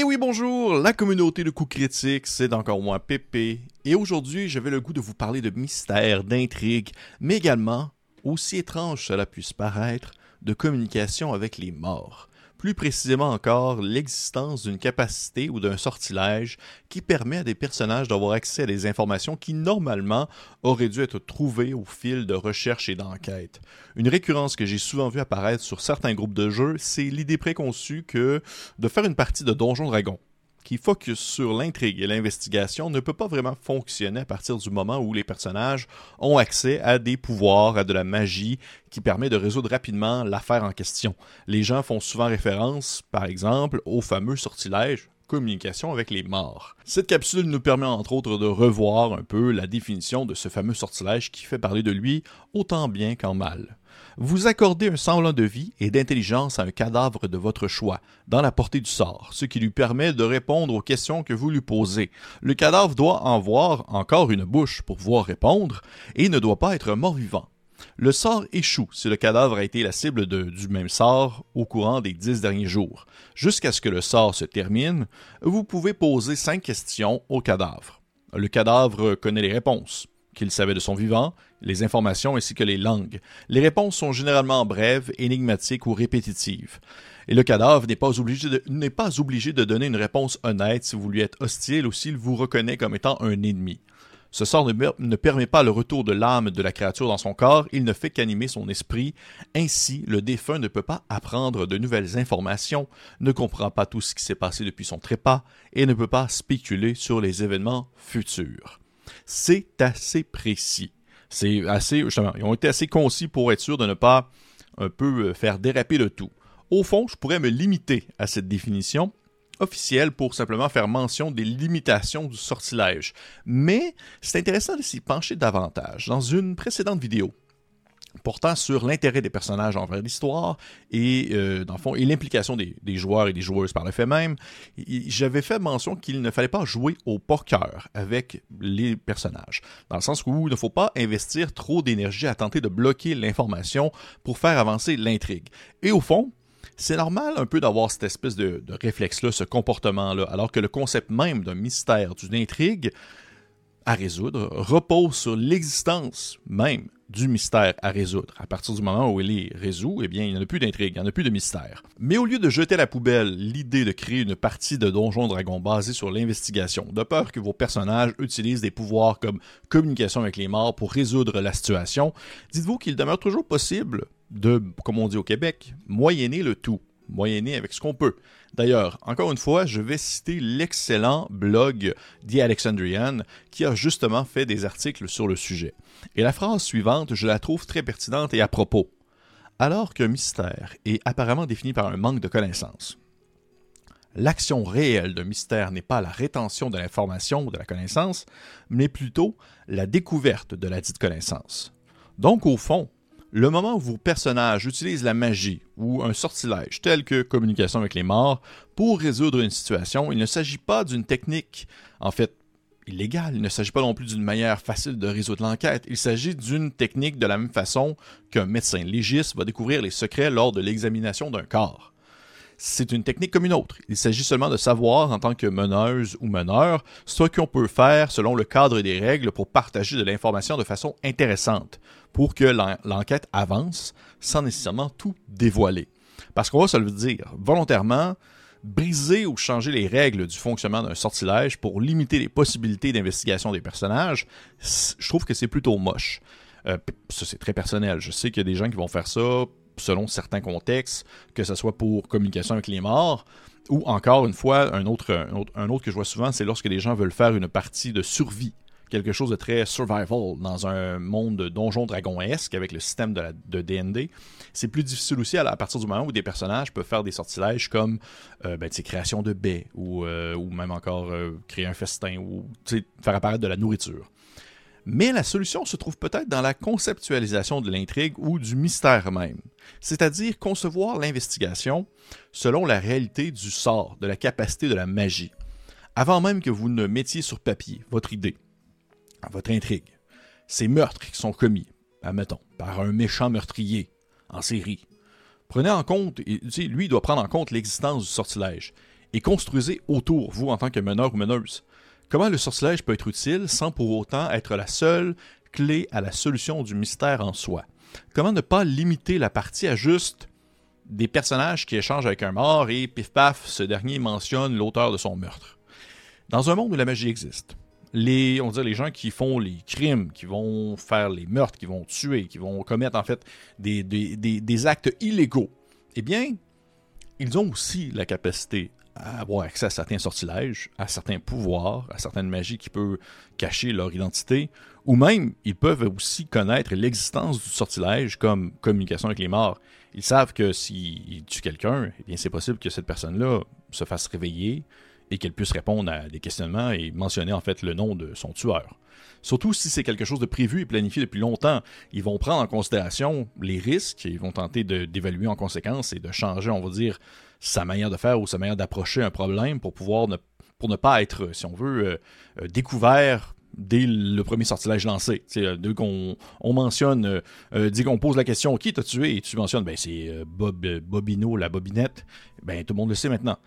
Et oui, bonjour, la communauté de coups critiques, c'est encore moi, Pépé. Et aujourd'hui, j'avais le goût de vous parler de mystère, d'intrigue, mais également, aussi étrange cela puisse paraître, de communication avec les morts plus précisément encore l'existence d'une capacité ou d'un sortilège qui permet à des personnages d'avoir accès à des informations qui normalement auraient dû être trouvées au fil de recherche et d'enquête. Une récurrence que j'ai souvent vue apparaître sur certains groupes de jeux, c'est l'idée préconçue que de faire une partie de Donjon Dragon qui focus sur l'intrigue et l'investigation ne peut pas vraiment fonctionner à partir du moment où les personnages ont accès à des pouvoirs, à de la magie qui permet de résoudre rapidement l'affaire en question. Les gens font souvent référence, par exemple, au fameux sortilège communication avec les morts. Cette capsule nous permet entre autres de revoir un peu la définition de ce fameux sortilège qui fait parler de lui autant bien qu'en mal. Vous accordez un semblant de vie et d'intelligence à un cadavre de votre choix, dans la portée du sort, ce qui lui permet de répondre aux questions que vous lui posez. Le cadavre doit en voir encore une bouche pour pouvoir répondre, et ne doit pas être mort-vivant. Le sort échoue si le cadavre a été la cible du même sort au courant des dix derniers jours. Jusqu'à ce que le sort se termine, vous pouvez poser cinq questions au cadavre. Le cadavre connaît les réponses qu'il savait de son vivant, les informations ainsi que les langues. Les réponses sont généralement brèves, énigmatiques ou répétitives. Et le cadavre n'est pas obligé de, pas obligé de donner une réponse honnête si vous lui êtes hostile ou s'il vous reconnaît comme étant un ennemi. Ce sort ne, permet pas le retour de l'âme de la créature dans son corps, il ne fait qu'animer son esprit. Ainsi, le défunt ne peut pas apprendre de nouvelles informations, ne comprend pas tout ce qui s'est passé depuis son trépas et ne peut pas spéculer sur les événements futurs. C'est assez précis. C'est assez, ils ont été assez concis pour être sûr de ne pas un peu euh, faire déraper le tout. Au fond, je pourrais me limiter à cette définition, officielle pour simplement faire mention des limitations du sortilège. Mais c'est intéressant de s'y pencher davantage. Dans une précédente vidéo, portant sur l'intérêt des personnages envers l'histoire et euh, dans le fond et l'implication des, joueurs et des joueuses par le fait même, j'avais fait mention qu'il ne fallait pas jouer au poker avec les personnages, dans le sens où il ne faut pas investir trop d'énergie à tenter de bloquer l'information pour faire avancer l'intrigue. Et au fond, c'est normal un peu d'avoir cette espèce de, réflexe-là, ce comportement-là, alors que le concept même d'un mystère, d'une intrigue à résoudre, repose sur l'existence même du mystère à résoudre. À partir du moment où il est résolu, eh bien, il n'y en a plus d'intrigue, il n'y en a plus de mystère. Mais au lieu de jeter à la poubelle l'idée de créer une partie de Donjon Dragon basée sur l'investigation, de peur que vos personnages utilisent des pouvoirs comme communication avec les morts pour résoudre la situation, dites-vous qu'il demeure toujours possible de, comme on dit au Québec, moyenner le tout, moyenner avec ce qu'on peut. D'ailleurs, encore une fois, je vais citer l'excellent blog The Alexandrian qui a justement fait des articles sur le sujet. Et la phrase suivante, je la trouve très pertinente et à propos. Alors qu'un mystère est apparemment défini par un manque de connaissances, l'action réelle d'un mystère n'est pas la rétention de l'information ou de la connaissance, mais plutôt la découverte de la dite connaissance. Donc, au fond, le moment où vos personnages utilisent la magie ou un sortilège tel que communication avec les morts pour résoudre une situation, il ne s'agit pas d'une technique, en fait, illégale. Il ne s'agit pas non plus d'une manière facile de résoudre l'enquête. Il s'agit d'une technique de la même façon qu'un médecin légiste va découvrir les secrets lors de l'examination d'un corps c'est une technique comme une autre. Il s'agit seulement de savoir, en tant que meneuse ou meneur, ce qu'on peut faire selon le cadre des règles pour partager de l'information de façon intéressante, pour que l'enquête avance sans nécessairement tout dévoiler. Parce qu'on va se le dire, volontairement, briser ou changer les règles du fonctionnement d'un sortilège pour limiter les possibilités d'investigation des personnages, je trouve que c'est plutôt moche. Euh, ça, c'est très personnel. Je sais qu'il y a des gens qui vont faire ça selon certains contextes, que ce soit pour communication avec les morts, ou encore une fois, un autre, un autre, que je vois souvent, c'est lorsque les gens veulent faire une partie de survie quelque chose de très survival dans un monde de donjon dragonesque avec le système de, de DND. C'est plus difficile aussi à, partir du moment où des personnages peuvent faire des sortilèges comme euh, ben, création de baies ou, euh, même encore euh, créer un festin ou faire apparaître de la nourriture. Mais la solution se trouve peut-être dans la conceptualisation de l'intrigue ou du mystère même, c'est-à-dire concevoir l'investigation selon la réalité du sort, de la capacité de la magie, avant même que vous ne mettiez sur papier votre idée, votre intrigue. Ces meurtres qui sont commis, admettons, par un méchant meurtrier en série. Prenez en compte, lui doit prendre en compte l'existence du sortilège. et construisez autour, vous en tant que meneur ou meneuse. Comment le sortilège peut être utile sans pour autant être la seule clé à la solution du mystère en soi? Comment ne pas limiter la partie à juste des personnages qui échangent avec un mort et pif paf, ce dernier mentionne l'auteur de son meurtre? Dans un monde où la magie existe, les, on les gens qui font les crimes, qui vont faire les meurtres, qui vont tuer, qui vont commettre en fait des, des actes illégaux, eh bien, ils ont aussi la capacité à avoir accès à certains sortilèges, à certains pouvoirs, à certaines magies qui peuvent cacher leur identité, ou même ils peuvent aussi connaître l'existence du sortilège comme communication avec les morts. Ils savent que s'ils tuent quelqu'un, eh bien c'est possible que cette personne-là se fasse réveiller et qu'elle puisse répondre à des questionnements et mentionner en fait le nom de son tueur. Surtout si c'est quelque chose de prévu et planifié depuis longtemps, ils vont prendre en considération les risques et ils vont tenter d'évaluer en conséquence et de changer, on va dire, sa manière de faire ou sa manière d'approcher un problème pour pouvoir ne, pour ne pas être, si on veut, euh, euh, découvert dès le premier sortilège lancé. Euh, dès qu'on on mentionne, dès qu'on pose la question qui t'a tué et tu mentionnes, ben c'est Bob, Bobino, la bobinette, ben tout le monde le sait maintenant.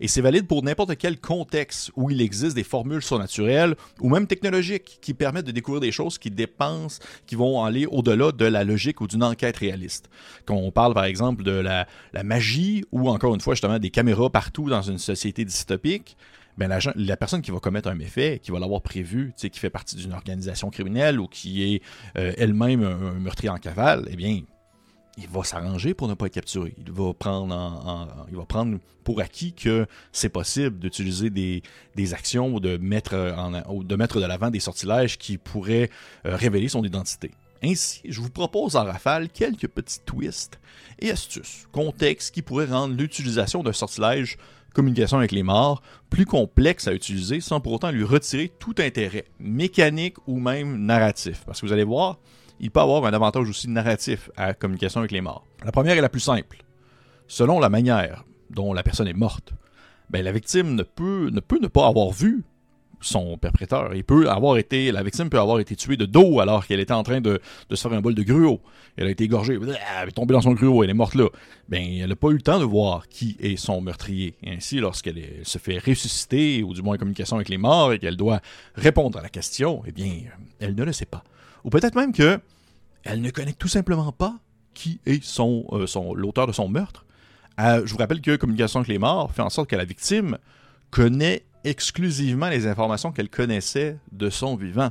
Et c'est valide pour n'importe quel contexte où il existe des formules surnaturelles ou même technologiques qui permettent de découvrir des choses qui dépensent, qui vont aller au-delà de la logique ou d'une enquête réaliste. Quand on parle par exemple de la, magie ou encore une fois justement des caméras partout dans une société dystopique, ben la, la, personne qui va commettre un méfait, qui va l'avoir prévu, qui fait partie d'une organisation criminelle ou qui est euh, elle-même un, meurtrier en cavale, eh bien, il va s'arranger pour ne pas être capturé. Il va prendre, pour acquis que c'est possible d'utiliser des, actions ou de mettre, en, de mettre de l'avant des sortilèges qui pourraient euh, révéler son identité. Ainsi, je vous propose en rafale quelques petits twists et astuces, contextes qui pourraient rendre l'utilisation d'un sortilège communication avec les morts plus complexe à utiliser sans pour autant lui retirer tout intérêt mécanique ou même narratif. Parce que vous allez voir, il peut avoir un avantage aussi narratif à la communication avec les morts. La première est la plus simple. Selon la manière dont la personne est morte, ben, la victime ne peut, ne pas avoir vu son perpétrateur. Il peut avoir été, la victime peut avoir été tuée de dos alors qu'elle était en train de, se faire un bol de gruau. Elle a été égorgée, elle est tombée dans son gruau, elle est morte là. Ben, elle n'a pas eu le temps de voir qui est son meurtrier. Ainsi, lorsqu'elle se fait ressusciter, ou du moins en communication avec les morts, et qu'elle doit répondre à la question, eh bien, elle ne le sait pas. Ou peut-être même que elle ne connaît tout simplement pas qui est euh, l'auteur de son meurtre. Euh, je vous rappelle que Communication avec les morts fait en sorte que la victime connaît exclusivement les informations qu'elle connaissait de son vivant.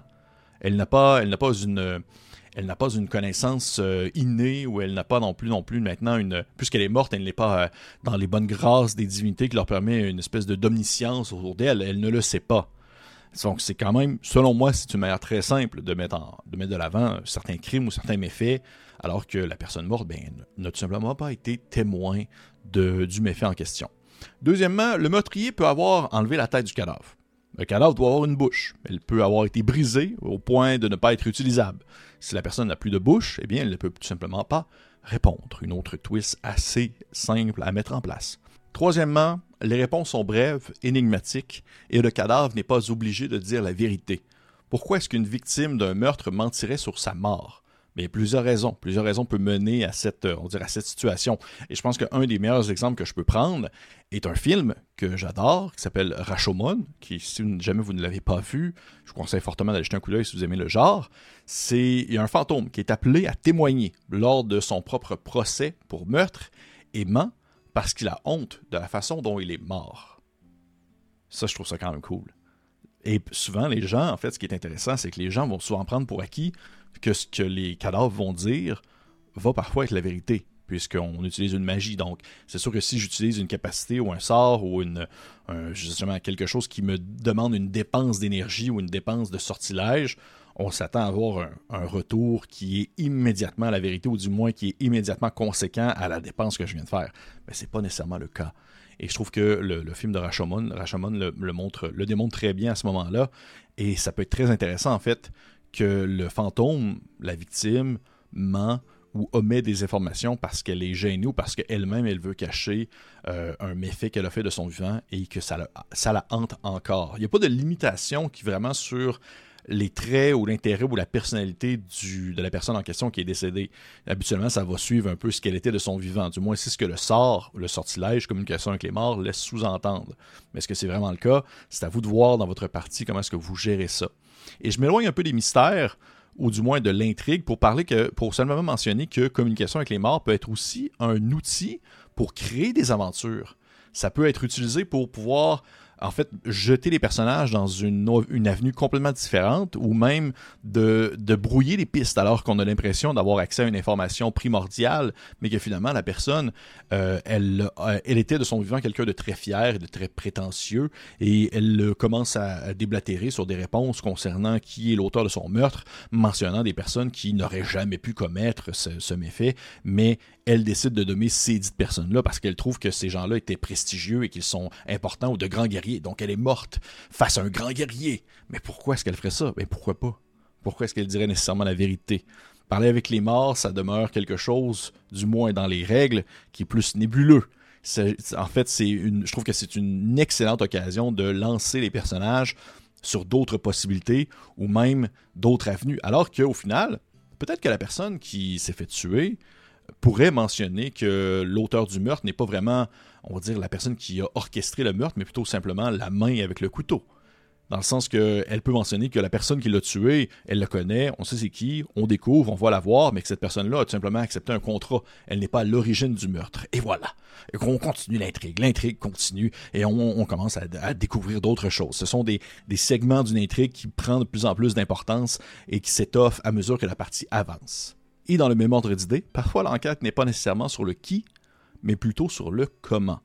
Elle n'a pas, une, connaissance euh, innée ou elle n'a pas non plus non plus maintenant une, puisqu'elle est morte, elle n'est pas dans les bonnes grâces des divinités qui leur permet une espèce de d'omniscience autour d'elle. Elle ne le sait pas. Donc, c'est quand même, selon moi, c'est une manière très simple de mettre, de, mettre de l'avant certains crimes ou certains méfaits, alors que la personne morte ben, n'a tout simplement pas été témoin du méfait en question. Deuxièmement, le meurtrier peut avoir enlevé la tête du cadavre. Le cadavre doit avoir une bouche. Elle peut avoir été brisée au point de ne pas être utilisable. Si la personne n'a plus de bouche, eh bien, elle ne peut tout simplement pas répondre. Une autre twist assez simple à mettre en place. Troisièmement, les réponses sont brèves, énigmatiques, et le cadavre n'est pas obligé de dire la vérité. Pourquoi est-ce qu'une victime d'un meurtre mentirait sur sa mort? Mais plusieurs raisons. Plusieurs raisons peuvent mener à cette, euh, on cette situation. Et je pense qu'un des meilleurs exemples que je peux prendre est un film que j'adore, qui s'appelle Rashomon, qui, si jamais vous ne l'avez pas vu, je vous conseille fortement d'aller jeter un coup d'œil si vous aimez le genre. C'est, il y a un fantôme qui est appelé à témoigner lors de son propre procès pour meurtre et ment parce qu'il a honte de la façon dont il est mort. Ça, je trouve ça quand même cool. Et souvent, les gens, en fait, ce qui est intéressant, c'est que les gens vont souvent prendre pour acquis que ce que les cadavres vont dire va parfois être la vérité, puisqu'on utilise une magie. Donc, c'est sûr que si j'utilise une capacité ou un sort ou justement quelque chose qui me demande une dépense d'énergie ou une dépense de sortilège, on s'attend à avoir un, retour qui est immédiatement la vérité, ou du moins qui est immédiatement conséquent à la dépense que je viens de faire. Mais ce n'est pas nécessairement le cas. Et je trouve que le, film de Rashomon, Rashomon le, montre, le démontre très bien à ce moment-là. Et ça peut être très intéressant, en fait, que le fantôme, la victime, ment ou omet des informations parce qu'elle est gênée ou parce qu'elle-même, elle veut cacher euh, un méfait qu'elle a fait de son vivant et que ça la, ça la hante encore. Il n'y a pas de limitation qui vraiment sur les traits ou l'intérêt ou la personnalité de la personne en question qui est décédée. Habituellement, ça va suivre un peu ce qu'elle était de son vivant. Du moins, c'est ce que le sort, le sortilège, communication avec les morts, laisse sous-entendre. Mais est-ce que c'est vraiment le cas? C'est à vous de voir dans votre partie comment est-ce que vous gérez ça. Et je m'éloigne un peu des mystères ou du moins de l'intrigue, pour parler que, pour seulement mentionner que communication avec les morts peut être aussi un outil pour créer des aventures. Ça peut être utilisé pour pouvoir en fait, jeter les personnages dans une, avenue complètement différente ou même de, brouiller les pistes alors qu'on a l'impression d'avoir accès à une information primordiale, mais que finalement la personne, euh, elle, euh, elle était de son vivant quelqu'un de très fier et de très prétentieux et elle commence à, déblatérer sur des réponses concernant qui est l'auteur de son meurtre, mentionnant des personnes qui n'auraient jamais pu commettre ce, ce méfait, mais elle décide de nommer ces dites personnes-là parce qu'elle trouve que ces gens-là étaient prestigieux et qu'ils sont importants ou de grands guerriers. Donc elle est morte face à un grand guerrier. Mais pourquoi est-ce qu'elle ferait ça? Mais pourquoi pas? Pourquoi est-ce qu'elle dirait nécessairement la vérité? Parler avec les morts, ça demeure quelque chose, du moins dans les règles, qui est plus nébuleux. En fait, c'est une, je trouve que c'est une excellente occasion de lancer les personnages sur d'autres possibilités ou même d'autres avenues. Alors qu'au final, peut-être que la personne qui s'est fait tuer pourrait mentionner que l'auteur du meurtre n'est pas vraiment, on va dire, la personne qui a orchestré le meurtre, mais plutôt simplement la main avec le couteau. Dans le sens qu'elle peut mentionner que la personne qui l'a tué, elle le connaît, on sait c'est qui, on découvre, on va la voir, mais que cette personne-là a tout simplement accepté un contrat. Elle n'est pas l'origine du meurtre. Et voilà. on continue l'intrigue. L'intrigue continue et on, commence à, découvrir d'autres choses. Ce sont des, des segments d'une intrigue qui prend de plus en plus d'importance et qui s'étoffent à mesure que la partie avance et dans le même ordre d'idées, parfois l'enquête n'est pas nécessairement sur le qui, mais plutôt sur le comment.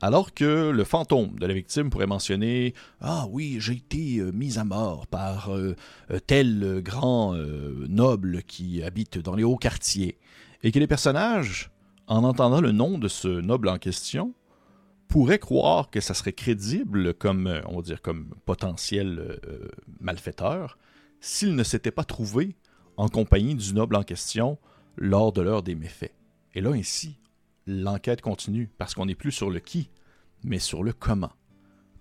Alors que le fantôme de la victime pourrait mentionner Ah oui, j'ai été euh, mis à mort par euh, euh, tel grand noble qui habite dans les hauts quartiers, et que les personnages, en entendant le nom de ce noble en question, pourraient croire que ça serait crédible comme, on va dire, comme potentiel malfaiteur s'il ne s'était pas trouvé en compagnie du noble en question lors de l'heure des méfaits. Et là, ainsi, l'enquête continue, parce qu'on n'est plus sur le qui, mais sur le comment.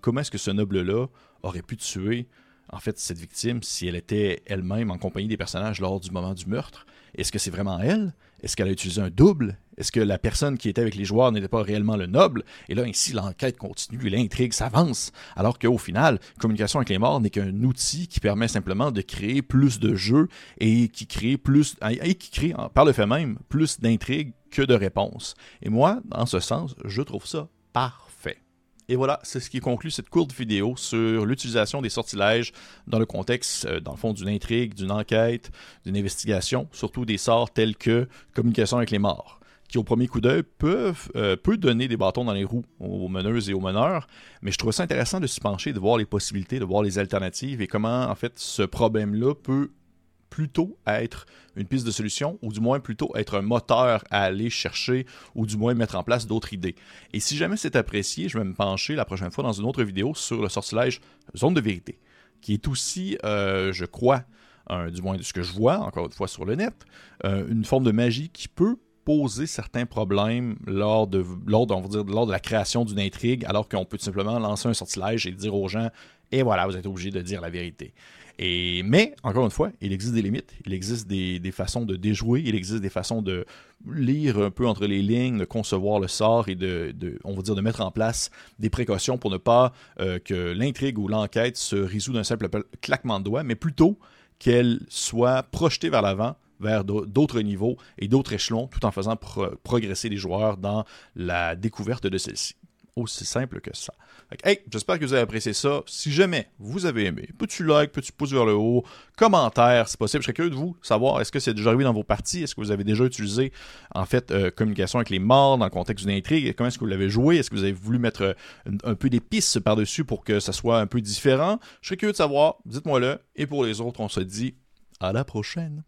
Comment est-ce que ce noble-là aurait pu tuer en fait cette victime si elle était elle-même en compagnie des personnages lors du moment du meurtre Est-ce que c'est vraiment elle? Est-ce qu'elle a utilisé un double? Est-ce que la personne qui était avec les joueurs n'était pas réellement le noble? Et là, ainsi, l'enquête continue, l'intrigue s'avance, alors qu'au final, communication avec les morts n'est qu'un outil qui permet simplement de créer plus de jeux et qui crée plus et qui crée par le fait même plus d'intrigues que de réponses. Et moi, dans ce sens, je trouve ça parfait. Et voilà, c'est ce qui conclut cette courte vidéo sur l'utilisation des sortilèges dans le contexte, euh, dans le fond, d'une intrigue, d'une enquête, d'une investigation, surtout des sorts tels que communication avec les morts qui au premier coup d'œil peuvent euh, peut donner des bâtons dans les roues aux meneuses et aux meneurs, mais je trouve ça intéressant de se pencher, de voir les possibilités, de voir les alternatives et comment en fait ce problème-là peut plutôt être une piste de solution, ou du moins plutôt être un moteur à aller chercher, ou du moins mettre en place d'autres idées. Et si jamais c'est apprécié, je vais me pencher la prochaine fois dans une autre vidéo sur le sortilège Zone de vérité, qui est aussi, euh, je crois, du moins de ce que je vois, encore une fois sur le net, euh, une forme de magie qui peut poser certains problèmes lors de, la création d'une intrigue, alors qu'on peut tout simplement lancer un sortilège et dire aux gens, et voilà, vous êtes obligé de dire la vérité. Mais, encore une fois, il existe des limites, il existe des, façons de déjouer, il existe des façons de lire un peu entre les lignes, de concevoir le sort et de, on va dire, de mettre en place des précautions pour ne pas euh, que l'intrigue ou l'enquête se résout d'un simple claquement de doigts, mais plutôt qu'elle soit projetée vers l'avant vers d'autres niveaux et d'autres échelons, tout en faisant progresser les joueurs dans la découverte de celle-ci aussi simple que ça. hey, j'espère que vous avez apprécié ça. Si jamais vous avez aimé, petit like, petit pouce vers le haut, commentaire, si possible. Je serais curieux de vous savoir, est-ce que c'est déjà arrivé dans vos parties? Est-ce que vous avez déjà utilisé, en fait, euh, communication avec les morts dans le contexte d'une intrigue? Comment est-ce que vous l'avez joué? Est-ce que vous avez voulu mettre euh, un, peu d'épices par-dessus pour que ça soit un peu différent? Je serais curieux de savoir. Dites-moi le. Et pour les autres, on se dit à la prochaine.